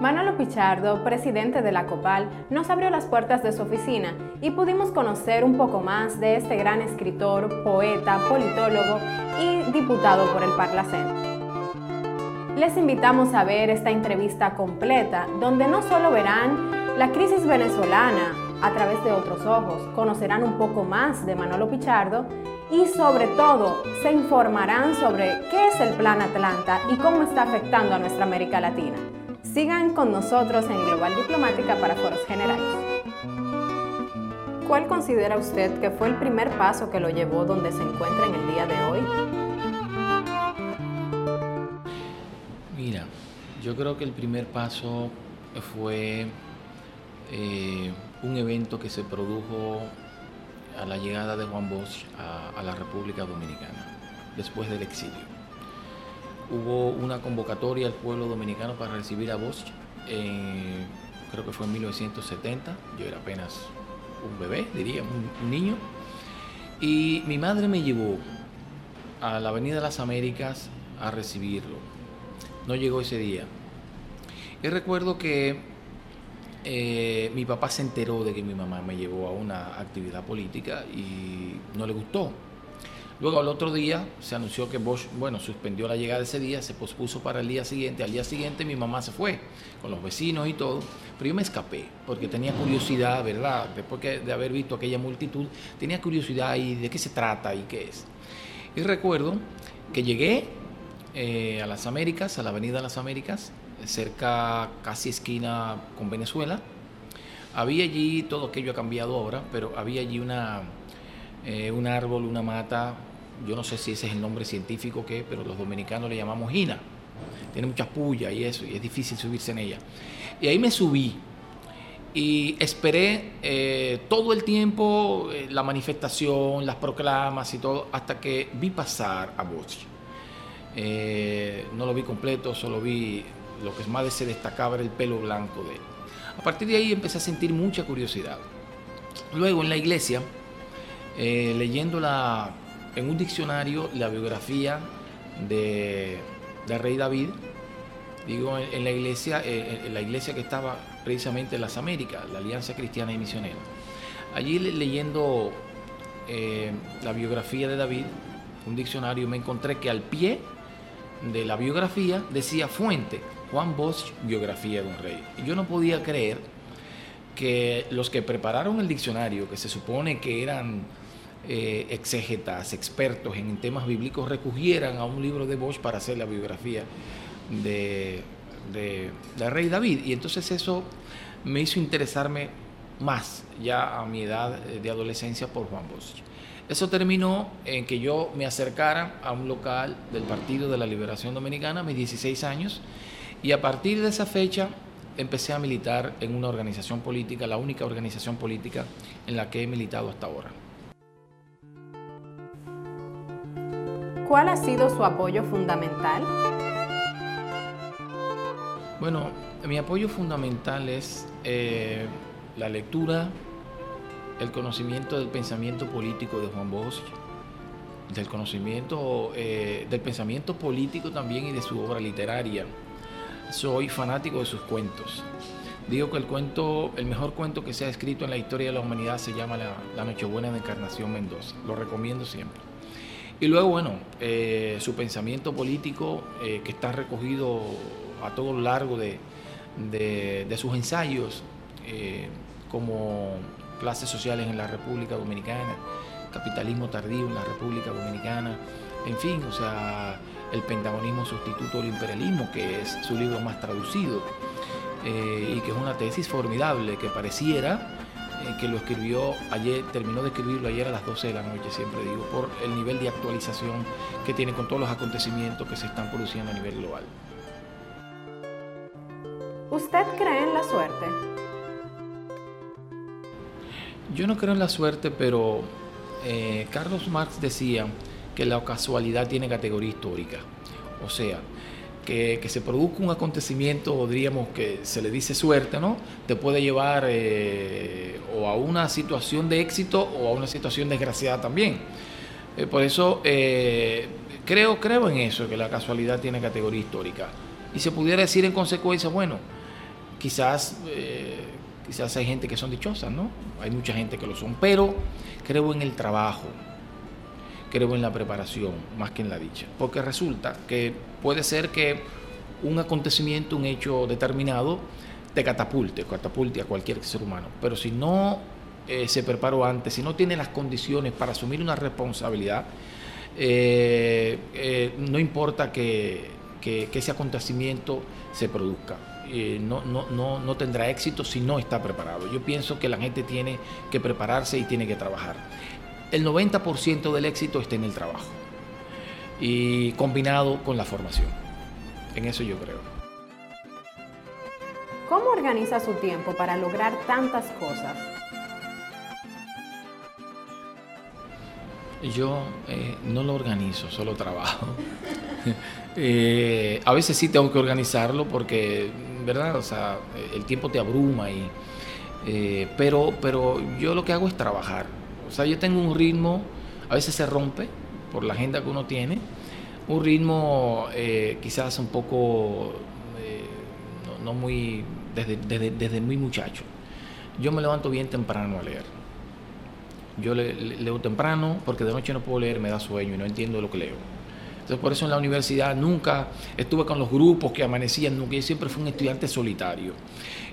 Manolo Pichardo, presidente de la COPAL, nos abrió las puertas de su oficina y pudimos conocer un poco más de este gran escritor, poeta, politólogo y diputado por el Parlacén. Les invitamos a ver esta entrevista completa, donde no solo verán la crisis venezolana a través de otros ojos, conocerán un poco más de Manolo Pichardo y sobre todo se informarán sobre qué es el Plan Atlanta y cómo está afectando a nuestra América Latina. Sigan con nosotros en Global Diplomática para Foros Generales. ¿Cuál considera usted que fue el primer paso que lo llevó donde se encuentra en el día de hoy? Mira, yo creo que el primer paso fue eh, un evento que se produjo a la llegada de Juan Bosch a, la República Dominicana, después del exilio. Hubo una convocatoria al pueblo dominicano para recibir a Bosch, creo que fue en 1970, yo era apenas un bebé, diría, un, niño, y mi madre me llevó a la Avenida de las Américas a recibirlo. No llegó ese día. Y recuerdo que eh, mi papá se enteró de que mi mamá me llevó a una actividad política y no le gustó. Luego al otro día se anunció que Bosch, bueno, suspendió la llegada ese día, se pospuso para el día siguiente. Al día siguiente mi mamá se fue con los vecinos y todo, pero yo me escapé porque tenía curiosidad, ¿verdad? Después de haber visto aquella multitud, tenía curiosidad y de qué se trata y qué es. Y recuerdo que llegué eh, a las Américas, a la Avenida de las Américas, cerca, casi esquina con Venezuela. Había allí, todo aquello ha cambiado ahora, pero había allí una, eh, un árbol, una mata, yo no sé si ese es el nombre científico que, pero los dominicanos le llamamos gina. Tiene muchas pullas y eso, y es difícil subirse en ella. Y ahí me subí y esperé eh, todo el tiempo eh, la manifestación, las proclamas y todo, hasta que vi pasar a Bosch. no lo vi completo, solo vi lo que más se destacaba era el pelo blanco de él. A partir de ahí empecé a sentir mucha curiosidad. Luego en la iglesia, eh, leyendo en un diccionario la biografía de, rey David, digo en, la iglesia, eh, en la iglesia que estaba precisamente en las Américas, la Alianza Cristiana y Misionera. Allí leyendo eh, la biografía de David, un diccionario, me encontré que al pie de la biografía decía fuente, Juan Bosch, biografía de un rey. Y yo no podía creer que los que prepararon el diccionario, que se supone que eran eh, exégetas, expertos en temas bíblicos, recogieran a un libro de Bosch para hacer la biografía de, de, rey David. Y entonces eso me hizo interesarme más ya a mi edad de adolescencia por Juan Bosch. Eso terminó en que yo me acercara a un local del Partido de la Liberación Dominicana a mis 16 años y a partir de esa fecha empecé a militar en una organización política, la única organización política en la que he militado hasta ahora. ¿Cuál ha sido su apoyo fundamental? Bueno, mi apoyo fundamental es eh, la lectura, el conocimiento del pensamiento político de Juan Bosch, del conocimiento eh, del pensamiento político también y de su obra literaria soy fanático de sus cuentos. Digo que el cuento, el mejor cuento que se ha escrito en la historia de la humanidad se llama La, Nochebuena de Encarnación Mendoza. Lo recomiendo siempre. Y luego, bueno, eh, su pensamiento político eh, que está recogido a todo lo largo de, sus ensayos eh, como clases sociales en la República Dominicana, capitalismo tardío en la República Dominicana, en fin, o sea, el pentagonismo sustituto del imperialismo, que es su libro más traducido, eh, y que es una tesis formidable, que pareciera eh, que lo escribió ayer, terminó de escribirlo ayer a las 12 de la noche, siempre digo, por el nivel de actualización que tiene con todos los acontecimientos que se están produciendo a nivel global. ¿Usted cree en la suerte? Yo no creo en la suerte, pero eh, Carlos Marx decía que la casualidad tiene categoría histórica. O sea, que, se produzca un acontecimiento, diríamos que se le dice suerte, ¿no? Te puede llevar eh, o a una situación de éxito o a una situación desgraciada también. Eh, por eso eh, creo, creo en eso, que la casualidad tiene categoría histórica. Y se pudiera decir en consecuencia, bueno, quizás, quizás hay gente que son dichosas, ¿no? Hay mucha gente que lo son, pero creo en el trabajo, creo en la preparación más que en la dicha. Porque resulta que puede ser que un acontecimiento, un hecho determinado, te catapulte, catapulte a cualquier ser humano. Pero si no eh, se preparó antes, si no tiene las condiciones para asumir una responsabilidad, eh, eh, no importa que, ese acontecimiento se produzca. no, tendrá éxito si no está preparado. Yo pienso que la gente tiene que prepararse y tiene que trabajar. El 90% del éxito está en el trabajo y combinado con la formación. En eso yo creo. ¿Cómo organiza su tiempo para lograr tantas cosas? Yo eh, no lo organizo, solo trabajo. Eh, a veces sí tengo que organizarlo porque, ¿verdad? O sea, el tiempo te abruma y... Eh, pero, pero yo lo que hago es trabajar. O sea, yo tengo un ritmo, a veces se rompe por la agenda que uno tiene, un ritmo quizás un poco, no, muy, desde, desde muy muchacho. Yo me levanto bien temprano a leer yo leo temprano porque de noche no puedo leer, me da sueño y no entiendo lo que leo. Entonces por eso en la universidad nunca estuve con los grupos que amanecían, nunca, yo siempre fui un estudiante solitario.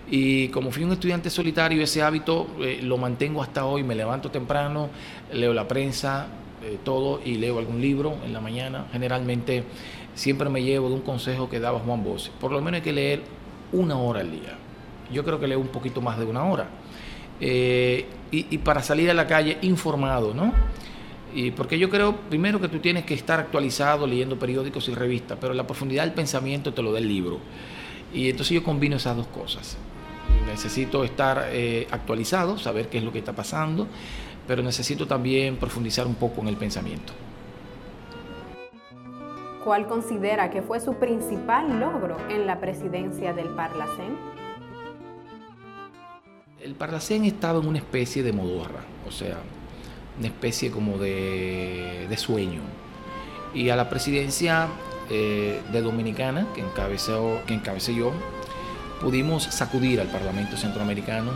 Y como fui un estudiante solitario, ese hábito eh, lo mantengo hasta hoy, me levanto temprano, leo la prensa, todo y leo algún libro en la mañana. Generalmente siempre me llevo de un consejo que daba Juan Bossi. Por lo menos hay que leer una hora al día. Yo creo que leo un poquito más de una hora. Eh, y, para salir a la calle informado, ¿no? Y porque yo creo, primero, que tú tienes que estar actualizado leyendo periódicos y revistas, pero la profundidad del pensamiento te lo da el libro. Y entonces yo combino esas dos cosas. Necesito estar eh, actualizado, saber qué es lo que está pasando, pero necesito también profundizar un poco en el pensamiento. ¿Cuál considera que fue su principal logro en la presidencia del Parlacén? el Parlacén estaba en una especie de modorra, o sea, una especie como de, sueño. Y a la presidencia eh, de Dominicana, que, encabezó, que encabecé yo, pudimos sacudir al Parlamento Centroamericano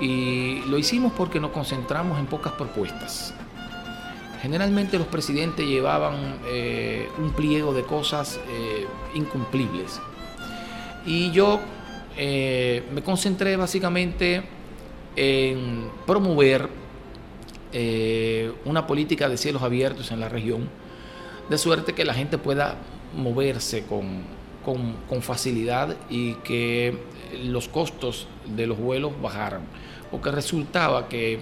y lo hicimos porque nos concentramos en pocas propuestas. Generalmente los presidentes llevaban eh, un pliego de cosas eh, incumplibles. Y yo eh, me concentré básicamente en promover una política de cielos abiertos en la región, de suerte que la gente pueda moverse con, con, facilidad y que los costos de los vuelos bajaran. Porque resultaba que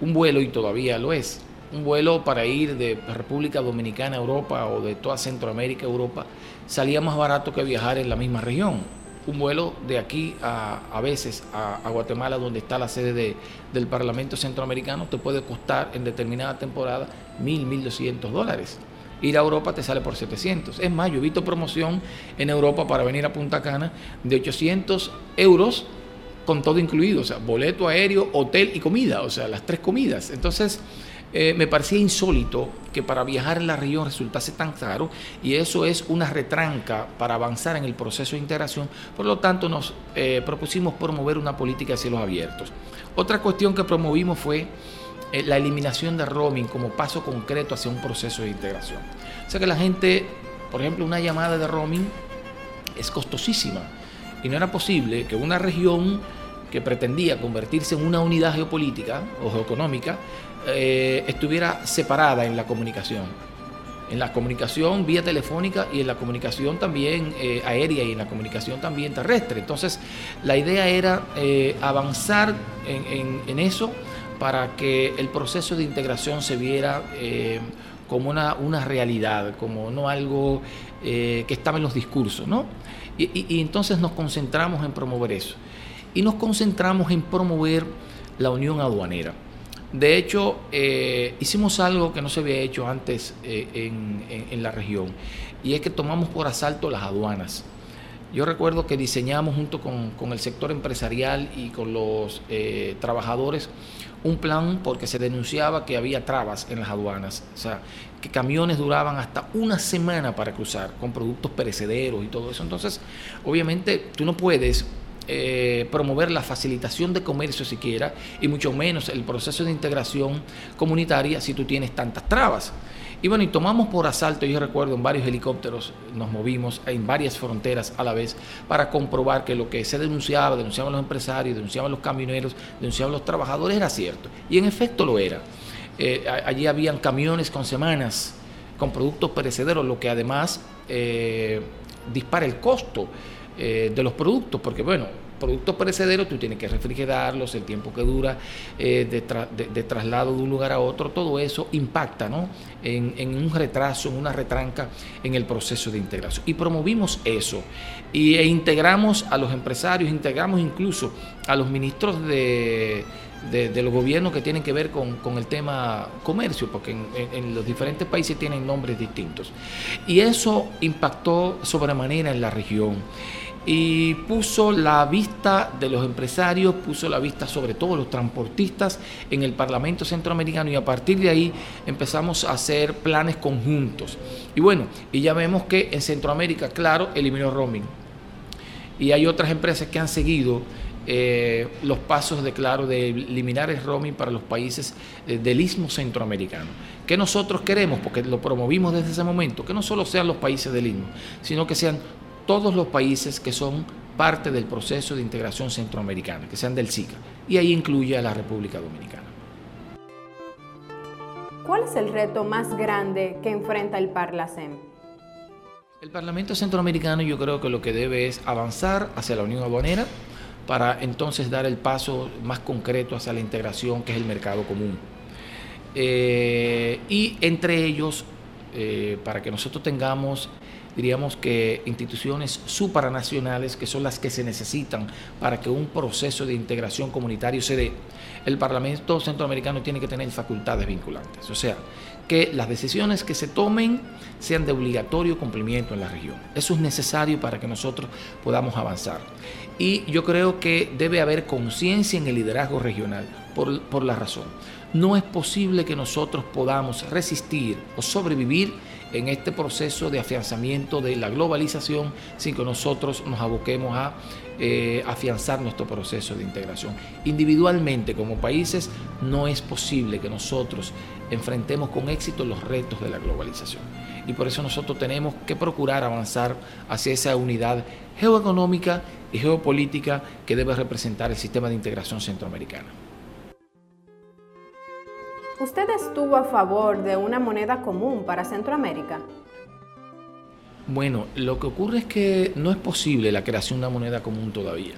un vuelo, y todavía lo es, un vuelo para ir de República Dominicana a Europa o de toda Centroamérica a Europa salía más barato que viajar en la misma región un vuelo de aquí a, a veces a, Guatemala, donde está la sede del Parlamento Centroamericano, te puede costar en determinada temporada mil, mil doscientos dólares. Ir a Europa te sale por 700. Es más, yo he visto promoción en Europa para venir a Punta Cana de 800 euros con todo incluido, o sea, boleto aéreo, hotel y comida, o sea, las tres comidas. Entonces, eh, me parecía insólito que para viajar en la región resultase tan caro y eso es una retranca para avanzar en el proceso de integración. Por lo tanto, nos eh, propusimos promover una política de cielos abiertos. Otra cuestión que promovimos fue la eliminación de roaming como paso concreto hacia un proceso de integración. O sea que la gente, por ejemplo, una llamada de roaming es costosísima y no era posible que una región que pretendía convertirse en una unidad geopolítica o geoeconómica eh, estuviera separada en la comunicación. En la comunicación vía telefónica y en la comunicación también eh, aérea y en la comunicación también terrestre. Entonces, la idea era eh, avanzar en, eso para que el proceso de integración se viera como una, una, realidad, como no algo que estaba en los discursos, ¿no? y entonces nos concentramos en promover eso. Y nos concentramos en promover la unión aduanera. De hecho, eh, hicimos algo que no se había hecho antes eh, en, la región, y es que tomamos por asalto las aduanas. Yo recuerdo que diseñamos junto con, el sector empresarial y con los eh, trabajadores un plan porque se denunciaba que había trabas en las aduanas, o sea, que camiones duraban hasta una semana para cruzar con productos perecederos y todo eso. Entonces, obviamente, tú no puedes eh, promover la facilitación de comercio siquiera y mucho menos el proceso de integración comunitaria si tú tienes tantas trabas. Y bueno, y tomamos por asalto, yo recuerdo en varios helicópteros, nos movimos en varias fronteras a la vez para comprobar que lo que se denunciaba, denunciaban los empresarios, denunciaban los camioneros, denunciaban los trabajadores, era cierto. Y en efecto lo era. Eh, allí habían camiones con semanas con productos perecederos, lo que además eh, dispara el costo eh, de los productos, porque bueno, productos perecederos, tú tienes que refrigerarlos, el tiempo que dura eh, de, traslado de un lugar a otro, todo eso impacta ¿no? en, un retraso, en una retranca en el proceso de integración. Y promovimos eso y, e integramos a los empresarios, integramos incluso a los ministros de, los gobiernos que tienen que ver con, el tema comercio, porque en, en, los diferentes países tienen nombres distintos. Y eso impactó sobremanera en la región y puso la vista de los empresarios, puso la vista sobre todo los transportistas en el Parlamento Centroamericano y a partir de ahí empezamos a hacer planes conjuntos. Y bueno, y ya vemos que en Centroamérica, claro, eliminó roaming. Y hay otras empresas que han seguido eh, los pasos de claro de eliminar el roaming para los países eh, del istmo centroamericano. ¿Qué nosotros queremos? Porque lo promovimos desde ese momento, que no solo sean los países del istmo, sino que sean todos los países que son parte del proceso de integración centroamericana, que sean del SICA, y ahí incluye a la República Dominicana. ¿Cuál es el reto más grande que enfrenta el Parlacem? El Parlamento Centroamericano yo creo que lo que debe es avanzar hacia la Unión Aduanera para entonces dar el paso más concreto hacia la integración que es el mercado común. Eh, y entre ellos, eh, para que nosotros tengamos diríamos que instituciones supranacionales que son las que se necesitan para que un proceso de integración comunitario se dé. El Parlamento Centroamericano tiene que tener facultades vinculantes, o sea, que las decisiones que se tomen sean de obligatorio cumplimiento en la región. Eso es necesario para que nosotros podamos avanzar. Y yo creo que debe haber conciencia en el liderazgo regional por, por la razón. No es posible que nosotros podamos resistir o sobrevivir en este proceso de afianzamiento de la globalización sin que nosotros nos aboquemos a eh, afianzar nuestro proceso de integración. Individualmente como países no es posible que nosotros enfrentemos con éxito los retos de la globalización. Y por eso nosotros tenemos que procurar avanzar hacia esa unidad geoeconómica y geopolítica que debe representar el sistema de integración centroamericana. ¿Usted estuvo a favor de una moneda común para Centroamérica? Bueno, lo que ocurre es que no es posible la creación de una moneda común todavía,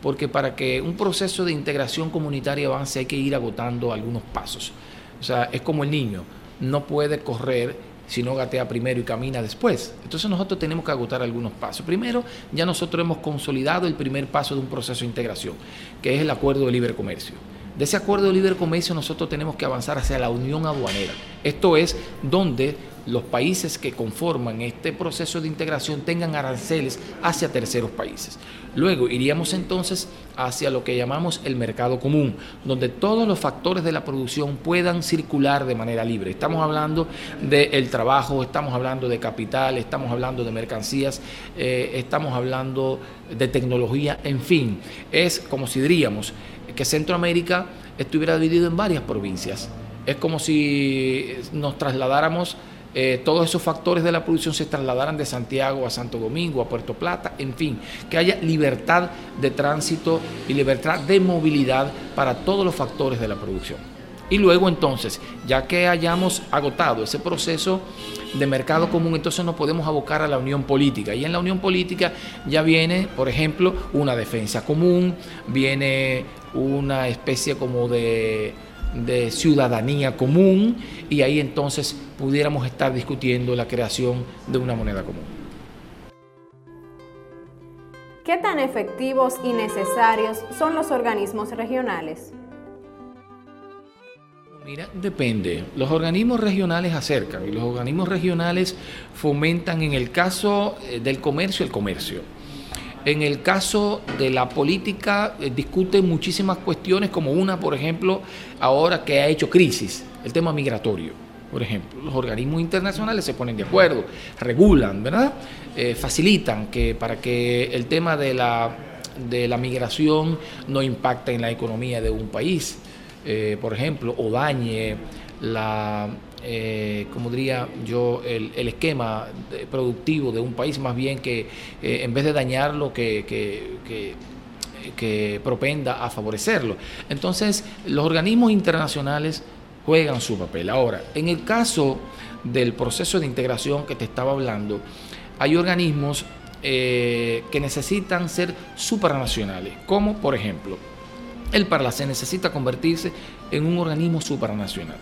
porque para que un proceso de integración comunitaria avance hay que ir agotando algunos pasos. O sea, es como el niño, no puede correr si no gatea primero y camina después. Entonces nosotros tenemos que agotar algunos pasos. Primero, ya nosotros hemos consolidado el primer paso de un proceso de integración, que es el acuerdo de libre comercio. De ese acuerdo de libre comercio nosotros tenemos que avanzar hacia la unión aduanera. Esto es donde los países que conforman este proceso de integración tengan aranceles hacia terceros países. Luego iríamos entonces hacia lo que llamamos el mercado común, donde todos los factores de la producción puedan circular de manera libre. Estamos hablando del trabajo, estamos hablando de capital, estamos hablando de mercancías, eh, estamos hablando de tecnología, en fin, es como si diríamos que Centroamérica estuviera dividido en varias provincias. Es como si nos trasladáramos, eh, todos esos factores de la producción se trasladaran de Santiago a Santo Domingo, a Puerto Plata, en fin, que haya libertad de tránsito y libertad de movilidad para todos los factores de la producción. Y luego entonces, ya que hayamos agotado ese proceso de mercado común, entonces nos podemos abocar a la unión política. Y en la unión política ya viene, por ejemplo, una defensa común, viene una especie como de, ciudadanía común y ahí entonces pudiéramos estar discutiendo la creación de una moneda común. ¿Qué tan efectivos y necesarios son los organismos regionales? Mira, depende. Los organismos regionales acercan y los organismos regionales fomentan en el caso eh, del comercio el comercio. En el caso de la política eh, discuten muchísimas cuestiones como una, por ejemplo, ahora que ha hecho crisis, el tema migratorio. por ejemplo. Los organismos internacionales se ponen de acuerdo, regulan, ¿verdad? Eh, facilitan que para que el tema de la, de la migración no impacte en la economía de un país, eh, por ejemplo, o dañe la, eh, como diría yo, el, esquema productivo de un país, más bien que en vez de dañarlo, que propenda a favorecerlo. Entonces, los organismos internacionales juegan su papel. Ahora, en el caso del proceso de integración que te estaba hablando, hay organismos eh, que necesitan ser supranacionales, como por ejemplo, el Parlacén necesita convertirse en un organismo supranacional.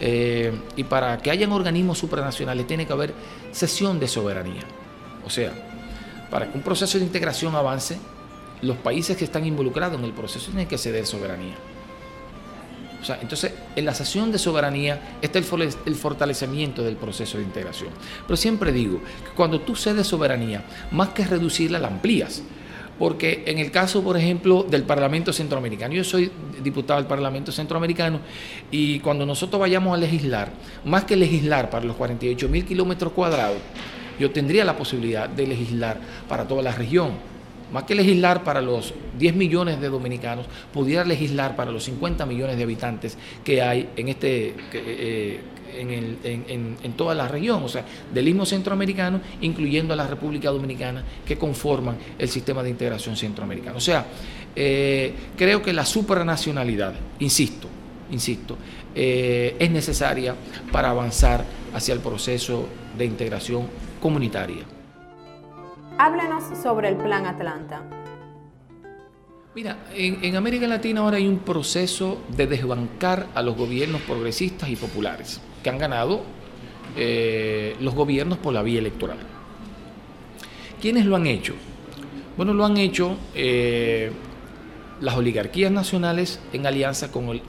Eh, y para que hayan organismos supranacionales tiene que haber cesión de soberanía. O sea, para que un proceso de integración avance, los países que están involucrados en el proceso tienen que ceder soberanía entonces, en la sesión de soberanía está el fortalecimiento del proceso de integración. Pero siempre digo que cuando tú cedes soberanía, más que reducirla, la amplías. Porque en el caso, por ejemplo, del Parlamento Centroamericano, yo soy diputado del Parlamento Centroamericano y cuando nosotros vayamos a legislar, más que legislar para los 48 mil kilómetros cuadrados, yo tendría la posibilidad de legislar para toda la región. Más que legislar para los 10 millones de dominicanos, pudiera legislar para los 50 millones de habitantes que hay en este eh, en, toda la región, o sea, del mismo centroamericano, incluyendo a la República Dominicana, que conforman el sistema de integración centroamericano. O sea, eh, creo que la supranacionalidad, insisto, insisto, eh, es necesaria para avanzar hacia el proceso de integración comunitaria. Háblanos sobre el Plan Atlanta. Mira, en, América Latina ahora hay un proceso de desbancar a los gobiernos progresistas y populares que han ganado eh, los gobiernos por la vía electoral. ¿Quiénes lo han hecho? Bueno, lo han hecho eh, las oligarquías nacionales en alianza con,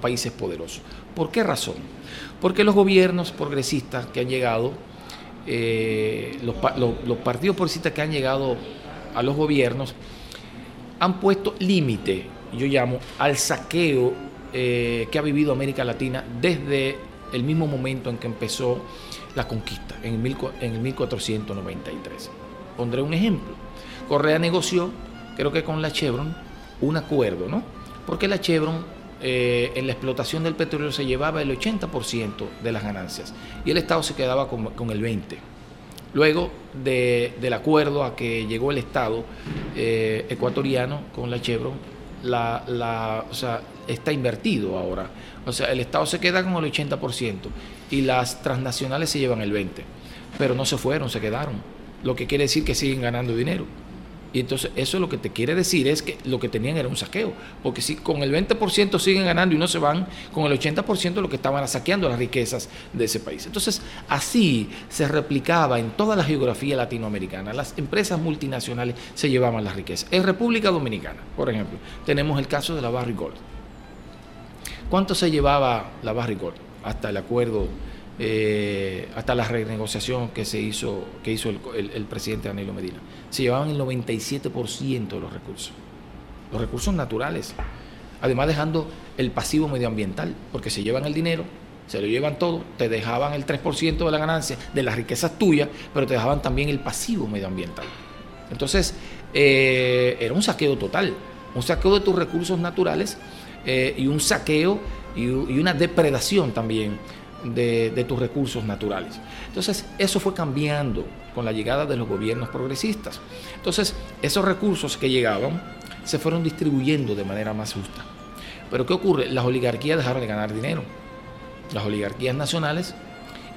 países poderosos. ¿Por qué razón? Porque los gobiernos progresistas que han llegado eh, los, partidos progresistas que han llegado a los gobiernos han puesto límite, yo llamo, al saqueo que ha vivido América Latina desde el mismo momento en que empezó la conquista, en el, en el 1493. Pondré un ejemplo. Correa negoció, creo que con la Chevron, un acuerdo, ¿no? Porque la Chevron eh, en la explotación del petróleo se llevaba el 80% de las ganancias y el Estado se quedaba con, el 20%. Luego del acuerdo a que llegó el Estado eh, ecuatoriano con la Chevron, la, está invertido ahora. O sea, el Estado se queda con el 80% y las transnacionales se llevan el 20%. Pero no se fueron, se quedaron. Lo que quiere decir que siguen ganando dinero. Y entonces eso lo que te quiere decir es que lo que tenían era un saqueo. Porque si con el 20% siguen ganando y no se van, con el 80% lo que estaban saqueando las riquezas de ese país. Entonces así se replicaba en toda la geografía latinoamericana. Las empresas multinacionales se llevaban las riquezas. En República Dominicana, por ejemplo, tenemos el caso de la Barry Gold. ¿Cuánto se llevaba la Gold hasta el acuerdo eh, hasta la renegociación que se hizo, que hizo el, presidente Danilo Medina. Se llevaban el 97% de los recursos, los recursos naturales, además dejando el pasivo medioambiental, porque se llevan el dinero, se lo llevan todo, te dejaban el 3% de la ganancia de las riquezas tuyas, pero te dejaban también el pasivo medioambiental. Entonces, eh, era un saqueo total, un saqueo de tus recursos naturales eh, y un saqueo y una depredación también de, tus recursos naturales. Entonces, eso fue cambiando con la llegada de los gobiernos progresistas. Entonces, esos recursos que llegaban se fueron distribuyendo de manera más justa. Pero ¿qué ocurre? Las oligarquías dejaron de ganar dinero. Las oligarquías nacionales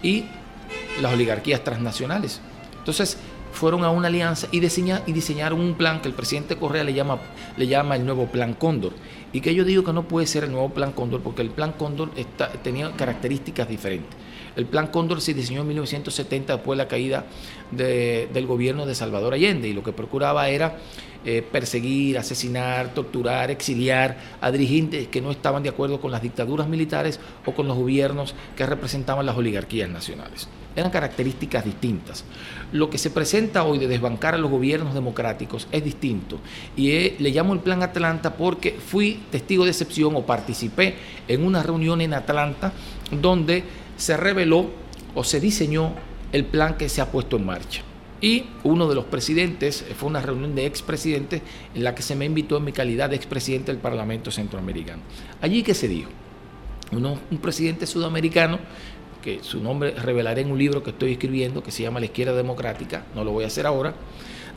y las oligarquías transnacionales. Entonces, fueron a una alianza y, diseñaron un plan que el presidente Correa le llama el nuevo Plan Cóndor. Y que yo digo que no puede ser el nuevo Plan Cóndor porque el Plan Cóndor tenía características diferentes. El Plan Cóndor se diseñó en 1970 después de la caída del gobierno de Salvador Allende y lo que procuraba era eh, perseguir, asesinar, torturar, exiliar a dirigentes que no estaban de acuerdo con las dictaduras militares o con los gobiernos que representaban las oligarquías nacionales. Eran características distintas. Lo que se presenta hoy de desbancar a los gobiernos democráticos es distinto. Y eh, le llamo el Plan Atlanta porque fui testigo de excepción o participé en una reunión en Atlanta donde se reveló o se diseñó el plan que se ha puesto en marcha. Y uno de los presidentes, fue una reunión de expresidentes en la que se me invitó en mi calidad de expresidente del Parlamento Centroamericano. Allí que se dijo, un presidente sudamericano, que su nombre revelaré en un libro que estoy escribiendo, que se llama La Izquierda Democrática, no lo voy a hacer ahora,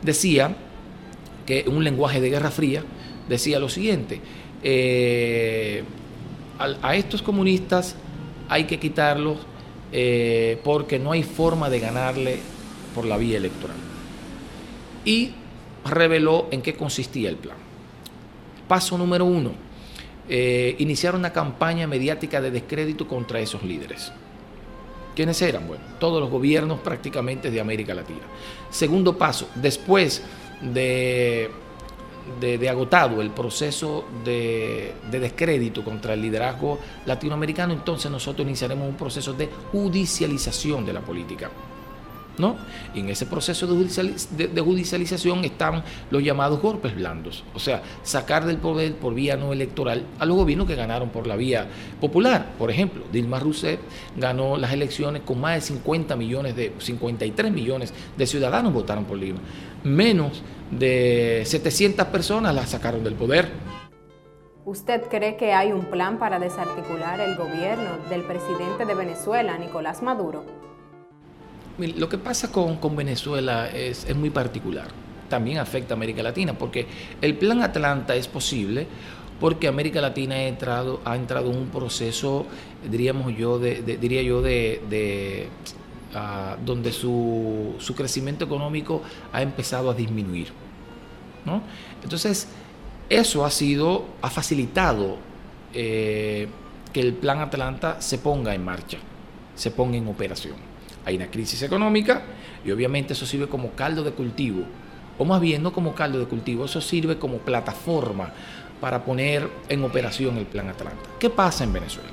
decía que un lenguaje de Guerra Fría, decía lo siguiente, eh, a, estos comunistas hay que quitarlos eh, porque no hay forma de ganarle por la vía electoral. Y reveló en qué consistía el plan. Paso número uno, eh, iniciar una campaña mediática de descrédito contra esos líderes. ¿Quiénes eran? Bueno, todos los gobiernos prácticamente de América Latina. Segundo paso, después de, de, agotado el proceso de, de, descrédito contra el liderazgo latinoamericano, entonces nosotros iniciaremos un proceso de judicialización de la política. ¿No? Y en ese proceso de, judicialización están los llamados golpes blandos, o sea, sacar del poder por vía no electoral a los gobiernos que ganaron por la vía popular. Por ejemplo, Dilma Rousseff ganó las elecciones con más de 50 millones de 53 millones de ciudadanos votaron por Lima. Menos de 700 personas la sacaron del poder. ¿Usted cree que hay un plan para desarticular el gobierno del presidente de Venezuela, Nicolás Maduro? Lo que pasa con, Venezuela es, muy particular. También afecta a América Latina, porque el plan Atlanta es posible porque América Latina ha entrado, ha entrado en un proceso, diríamos yo, de, diría yo, de, ah, donde su, crecimiento económico ha empezado a disminuir. Entonces, eso ha sido, ha facilitado eh, que el plan Atlanta se ponga en marcha, se ponga en operación hay una crisis económica y obviamente eso sirve como caldo de cultivo, o más bien no como caldo de cultivo, eso sirve como plataforma para poner en operación el Plan Atlanta. ¿Qué pasa en Venezuela?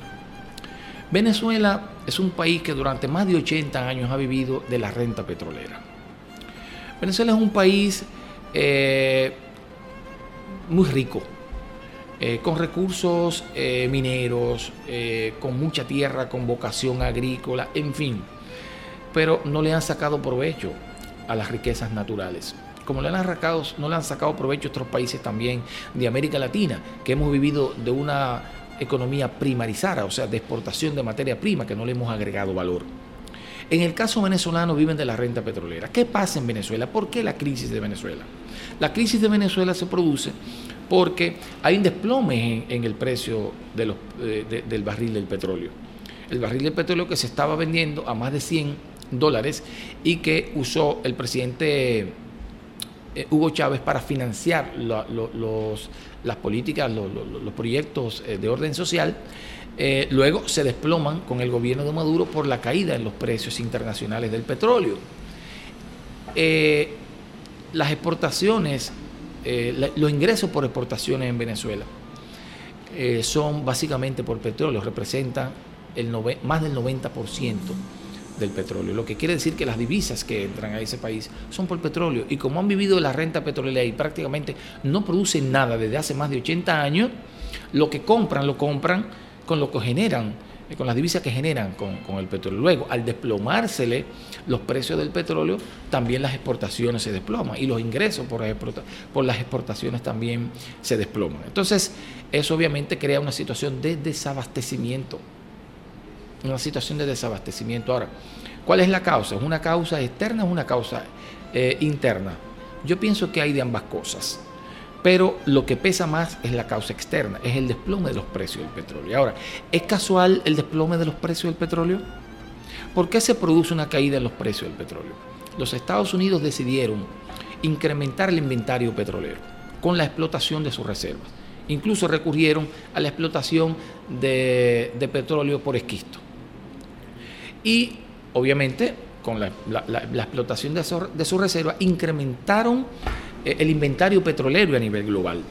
Venezuela es un país que durante más de 80 años ha vivido de la renta petrolera. Venezuela es un país eh, muy rico, eh, con recursos eh, mineros, con mucha tierra, con vocación agrícola, en fin pero no le han sacado provecho a las riquezas naturales. Como le han sacado, no le han sacado provecho a otros países también de América Latina, que hemos vivido de una economía primarizada, o sea, de exportación de materia prima, que no le hemos agregado valor. En el caso venezolano viven de la renta petrolera. ¿Qué pasa en Venezuela? ¿Por qué la crisis de Venezuela? La crisis de Venezuela se produce porque hay un desplome en, el precio eh, del barril del petróleo. El barril del petróleo que se estaba vendiendo a más de 100 dólares y que usó el presidente eh, Hugo Chávez para financiar los, las políticas, los, proyectos eh, de orden social. Eh, luego se desploman con el gobierno de Maduro por la caída en los precios internacionales del petróleo. las exportaciones, los ingresos por exportaciones en Venezuela son básicamente por petróleo, representan el más del 90% del petróleo, lo que quiere decir que las divisas que entran a ese país son por petróleo y como han vivido la renta petrolera y prácticamente no producen nada desde hace más de 80 años, lo que compran lo compran con lo que generan, eh, con las divisas que generan con, el petróleo. Luego, al desplomársele los precios del petróleo, también las exportaciones se desploman y los ingresos por las exportaciones también se desploman. Entonces, eso obviamente crea una situación de desabastecimiento una situación de desabastecimiento. Ahora, ¿cuál es la causa? ¿Es una causa externa o una causa eh, interna? Yo pienso que hay de ambas cosas, pero lo que pesa más es la causa externa, es el desplome de los precios del petróleo. Ahora, ¿es casual el desplome de los precios del petróleo? ¿Por qué se produce una caída en los precios del petróleo? Los Estados Unidos decidieron incrementar el inventario petrolero con la explotación de sus reservas. Incluso recurrieron a la explotación de petróleo por esquisto. Y obviamente con la, explotación de su, reserva incrementaron eh, el inventario petrolero a nivel global.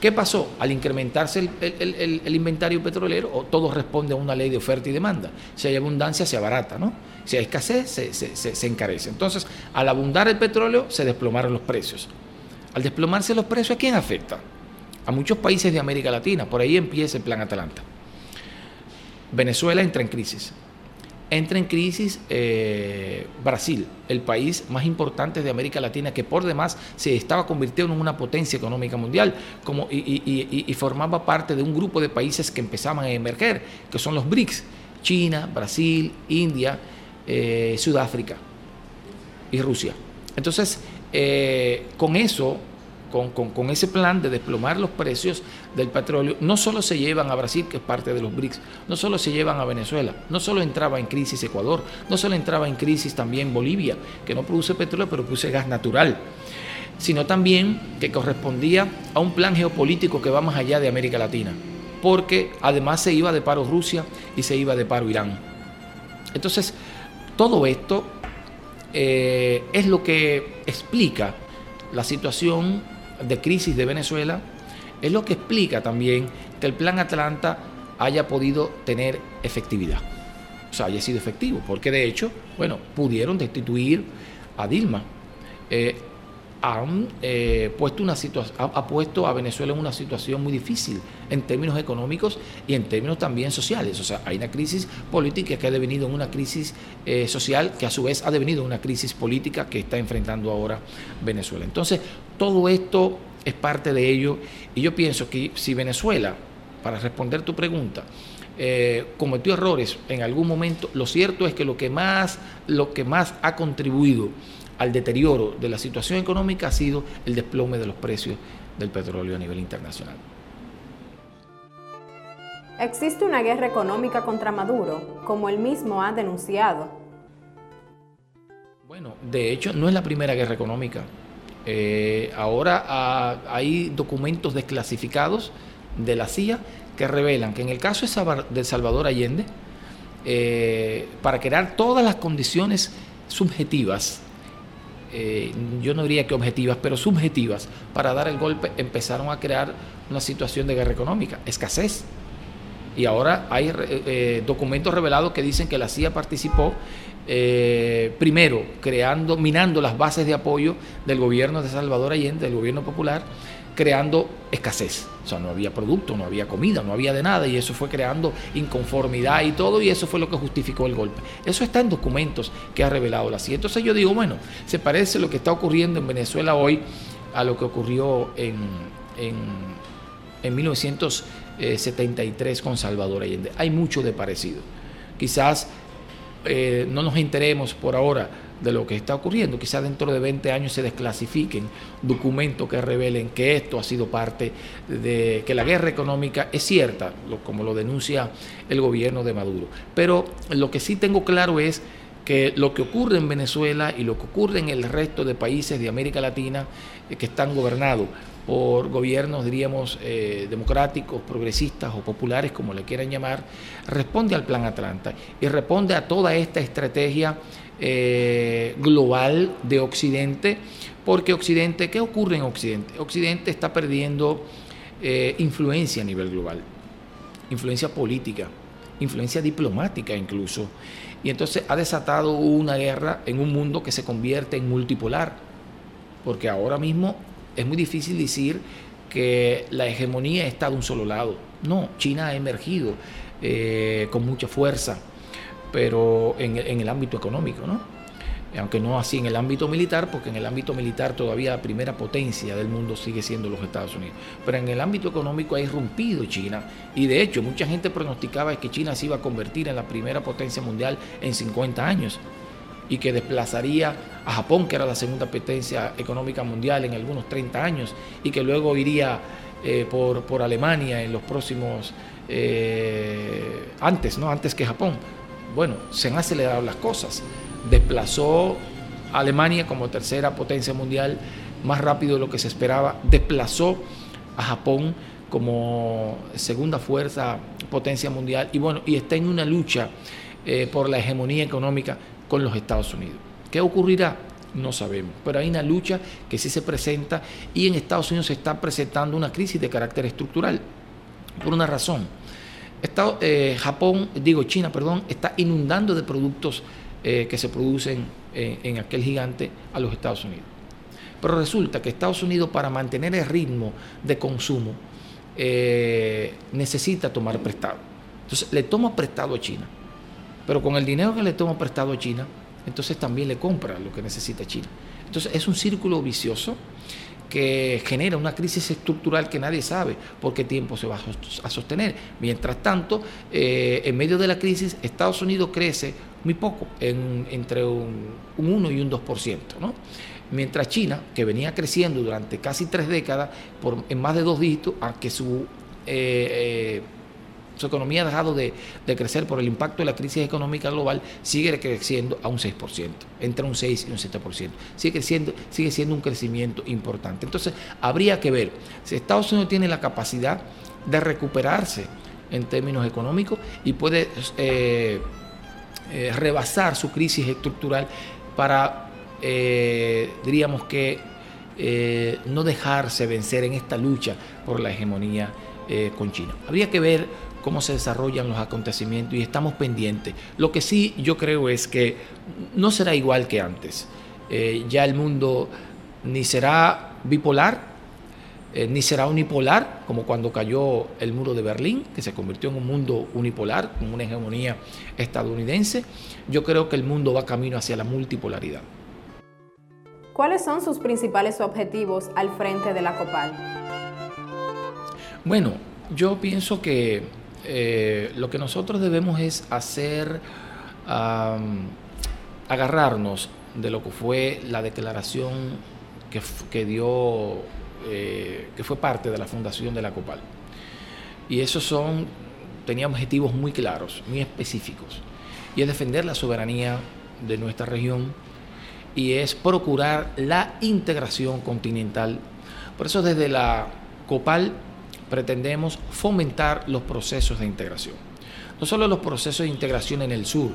¿Qué pasó? Al incrementarse el, inventario petrolero, todo responde a una ley de oferta y demanda. Si hay abundancia, se abarata, ¿no? Si hay escasez, se, se encarece. Entonces, al abundar el petróleo, se desplomaron los precios. Al desplomarse los precios, ¿a quién afecta? A muchos países de América Latina. Por ahí empieza el Plan Atalanta. Venezuela entra en crisis entra en crisis eh, Brasil, el país más importante de América Latina, que por demás se estaba convirtiendo en una potencia económica mundial como, y, formaba parte de un grupo de países que empezaban a emerger, que son los BRICS, China, Brasil, India, eh, Sudáfrica y Rusia. Entonces, eh, con eso con, ese plan de desplomar los precios del petróleo, no solo se llevan a Brasil, que es parte de los BRICS, no solo se llevan a Venezuela, no solo entraba en crisis Ecuador, no solo entraba en crisis también Bolivia, que no produce petróleo, pero produce gas natural, sino también que correspondía a un plan geopolítico que va más allá de América Latina, porque además se iba de paro Rusia y se iba de paro Irán. Entonces, todo esto eh, es lo que explica la situación de crisis de Venezuela es lo que explica también que el plan Atlanta haya podido tener efectividad. O sea, haya sido efectivo, porque de hecho, bueno, pudieron destituir a Dilma. Eh, han eh, puesto una ha, puesto a Venezuela en una situación muy difícil en términos económicos y en términos también sociales. O sea, hay una crisis política que ha devenido en una crisis eh, social que a su vez ha devenido en una crisis política que está enfrentando ahora Venezuela. Entonces, todo esto es parte de ello y yo pienso que si Venezuela, para responder tu pregunta, eh, cometió errores en algún momento, lo cierto es que lo que más, lo que más ha contribuido al deterioro de la situación económica ha sido el desplome de los precios del petróleo a nivel internacional. ¿Existe una guerra económica contra Maduro, como él mismo ha denunciado? Bueno, de hecho no es la primera guerra económica. Eh, ahora ah, hay documentos desclasificados de la CIA que revelan que en el caso de Salvador Allende, eh, para crear todas las condiciones subjetivas eh, yo no diría que objetivas, pero subjetivas, para dar el golpe, empezaron a crear una situación de guerra económica, escasez. Y ahora hay eh, eh, documentos revelados que dicen que la CIA participó primero creando, minando las bases de apoyo del gobierno de Salvador Allende, del gobierno popular, creando escasez. O sea, no había producto, no había comida, no había de nada y eso fue creando inconformidad y todo y eso fue lo que justificó el golpe. Eso está en documentos que ha revelado la CIA. Entonces yo digo, bueno, se parece lo que está ocurriendo en Venezuela hoy a lo que ocurrió en, en, en 1973 con Salvador Allende. Hay mucho de parecido. Quizás eh, no nos enteremos por ahora de lo que está ocurriendo. Quizás dentro de 20 años se desclasifiquen documentos que revelen que esto ha sido parte de que la guerra económica es cierta, como lo denuncia el gobierno de Maduro. Pero lo que sí tengo claro es que lo que ocurre en Venezuela y lo que ocurre en el resto de países de América Latina eh, que están gobernados por gobiernos, diríamos, eh, democráticos, progresistas o populares, como le quieran llamar, responde al Plan Atlanta y responde a toda esta estrategia eh, global de Occidente, porque Occidente, ¿qué ocurre en Occidente? Occidente está perdiendo eh, influencia a nivel global, influencia política, influencia diplomática incluso, y entonces ha desatado una guerra en un mundo que se convierte en multipolar, porque ahora mismo es muy difícil decir que la hegemonía está de un solo lado. No, China ha emergido eh, con mucha fuerza, pero en, el ámbito económico, ¿no? aunque no así en el ámbito militar, porque en el ámbito militar todavía la primera potencia del mundo sigue siendo los Estados Unidos. Pero en el ámbito económico ha irrumpido China y de hecho mucha gente pronosticaba que China se iba a convertir en la primera potencia mundial en 50 años y que desplazaría a Japón, que era la segunda potencia económica mundial en algunos 30 años, y que luego iría eh, por, por, Alemania en los próximos, eh, antes, ¿no? Antes que Japón. Bueno, se han acelerado las cosas. Desplazó a Alemania como tercera potencia mundial más rápido de lo que se esperaba, desplazó a Japón como segunda fuerza potencia mundial y bueno, y está en una lucha eh, por la hegemonía económica con los Estados Unidos. ¿Qué ocurrirá? No sabemos. Pero hay una lucha que sí se presenta y en Estados Unidos se está presentando una crisis de carácter estructural. Por una razón. Eh, Japón, digo China, perdón, está inundando de productos eh, que se producen en aquel gigante a los Estados Unidos. Pero resulta que Estados Unidos para mantener el ritmo de consumo eh, necesita tomar prestado. Entonces le toma prestado a China. Pero con el dinero que le toma prestado a China, entonces también le compra lo que necesita China. Entonces es un círculo vicioso que genera una crisis estructural que nadie sabe por qué tiempo se va a sostener. Mientras tanto, eh, en medio de la crisis, Estados Unidos crece muy poco, entre un, 1 y un 2%. ¿no? Mientras China, que venía creciendo durante casi tres décadas por, en más de dos dígitos, a que su, eh, eh, su economía ha dejado de, crecer por el impacto de la crisis económica global, sigue creciendo a un 6%, entre un 6 y un 7%. Sigue, creciendo, sigue siendo un crecimiento importante. Entonces, habría que ver si Estados Unidos tiene la capacidad de recuperarse en términos económicos y puede eh, rebasar su crisis estructural para eh, diríamos que eh, no dejarse vencer en esta lucha por la hegemonía eh, con China. Habría que ver cómo se desarrollan los acontecimientos y estamos pendientes. Lo que sí yo creo es que no será igual que antes. ya el mundo ni será bipolar, ni será unipolar, como cuando cayó el muro de Berlín, que se convirtió en un mundo unipolar, con una hegemonía estadounidense. Yo creo que el mundo va camino hacia la multipolaridad. ¿Cuáles son sus principales objetivos al frente de la COPAL? Bueno, yo pienso que eh, lo que nosotros debemos es hacer, agarrarnos de lo que fue la declaración que, dio, eh, que fue parte de la fundación de la COPAL. Y esos son, tenía objetivos muy claros, muy específicos. Y es defender la soberanía de nuestra región, y es procurar la integración continental. Por eso desde la COPAL pretendemos fomentar los procesos de integración. No solo los procesos de integración en el sur,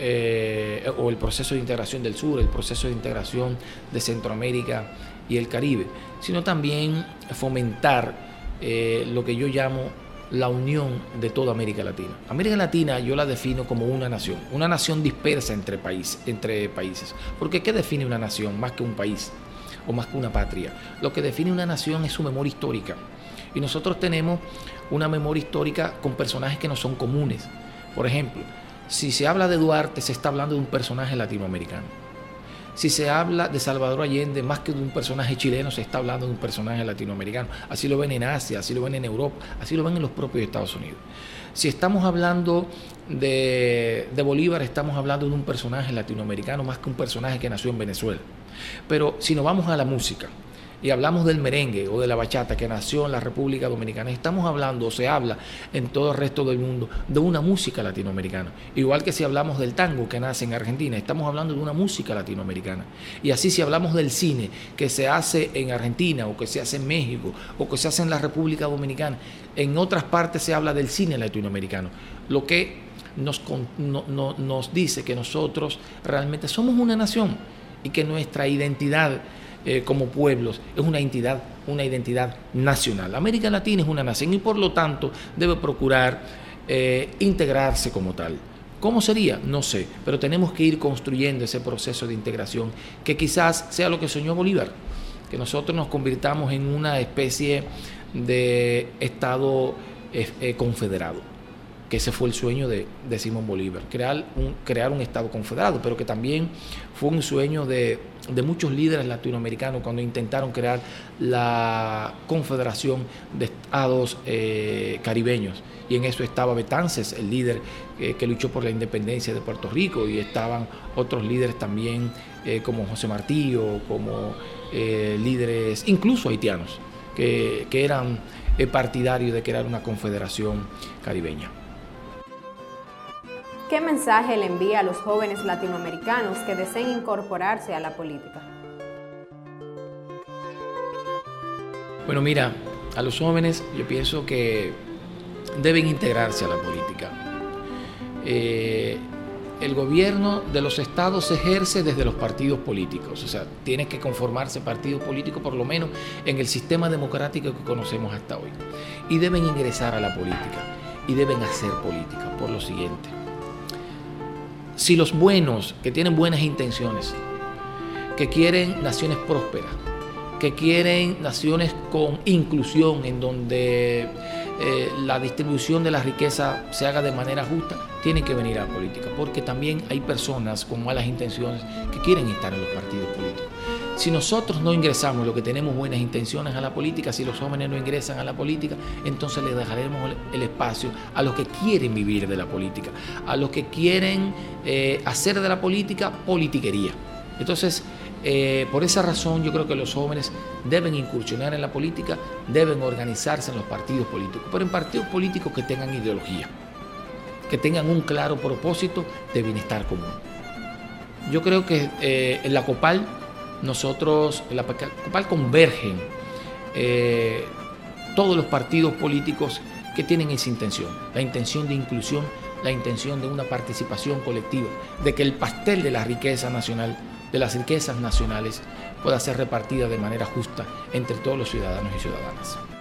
eh, o el proceso de integración del sur, el proceso de integración de Centroamérica y el Caribe, sino también fomentar eh, lo que yo llamo la unión de toda América Latina. América Latina yo la defino como una nación, una nación dispersa entre, país, entre países. Porque ¿qué define una nación más que un país o más que una patria? Lo que define una nación es su memoria histórica. Y nosotros tenemos una memoria histórica con personajes que no son comunes. Por ejemplo, si se habla de Duarte, se está hablando de un personaje latinoamericano. Si se habla de Salvador Allende, más que de un personaje chileno, se está hablando de un personaje latinoamericano. Así lo ven en Asia, así lo ven en Europa, así lo ven en los propios Estados Unidos. Si estamos hablando de, Bolívar, estamos hablando de un personaje latinoamericano más que un personaje que nació en Venezuela. Pero si nos vamos a la música, y hablamos del merengue o de la bachata que nació en la República Dominicana, estamos hablando o se habla en todo el resto del mundo de una música latinoamericana. Igual que si hablamos del tango que nace en Argentina, estamos hablando de una música latinoamericana. Y así si hablamos del cine que se hace en Argentina o que se hace en México o que se hace en la República Dominicana, en otras partes se habla del cine latinoamericano. Lo que nos, nos dice que nosotros realmente somos una nación y que nuestra identidad eh, como pueblos, es una entidad, una identidad nacional. América Latina es una nación y por lo tanto debe procurar eh, integrarse como tal. ¿Cómo sería? No sé, pero tenemos que ir construyendo ese proceso de integración que quizás sea lo que soñó Bolívar, que nosotros nos convirtamos en una especie de Estado eh, confederado que ese fue el sueño de, Simón Bolívar, crear un, crear un Estado confederado, pero que también fue un sueño de, muchos líderes latinoamericanos cuando intentaron crear la Confederación de Estados eh, Caribeños. Y en eso estaba Betances, el líder eh, que luchó por la independencia de Puerto Rico, y estaban otros líderes también eh, como José Martillo, como líderes incluso haitianos, que, que eran partidarios de crear una confederación caribeña. ¿Qué mensaje le envía a los jóvenes latinoamericanos que deseen incorporarse a la política? Bueno, mira, a los jóvenes yo pienso que deben integrarse a la política. Eh, el gobierno de los estados se ejerce desde los partidos políticos, o sea, tiene que conformarse partidos políticos por lo menos en el sistema democrático que conocemos hasta hoy. Y deben ingresar a la política y deben hacer política por lo siguiente. Si los buenos, que tienen buenas intenciones, que quieren naciones prósperas, que quieren naciones con inclusión, en donde eh, la distribución de la riqueza se haga de manera justa, tienen que venir a la política, porque también hay personas con malas intenciones que quieren estar en los partidos políticos. Si nosotros no ingresamos, lo que tenemos buenas intenciones a la política, si los jóvenes no ingresan a la política, entonces le dejaremos el espacio a los que quieren vivir de la política, a los que quieren eh, hacer de la política politiquería. Entonces, eh, por esa razón yo creo que los jóvenes deben incursionar en la política, deben organizarse en los partidos políticos, pero en partidos políticos que tengan ideología, que tengan un claro propósito de bienestar común. Yo creo que eh, en la COPAL, nosotros, la COPAL convergen eh, todos los partidos políticos que tienen esa intención, la intención de inclusión, la intención de una participación colectiva, de que el pastel de la riqueza nacional de las riquezas nacionales pueda ser repartida de manera justa entre todos los ciudadanos y ciudadanas.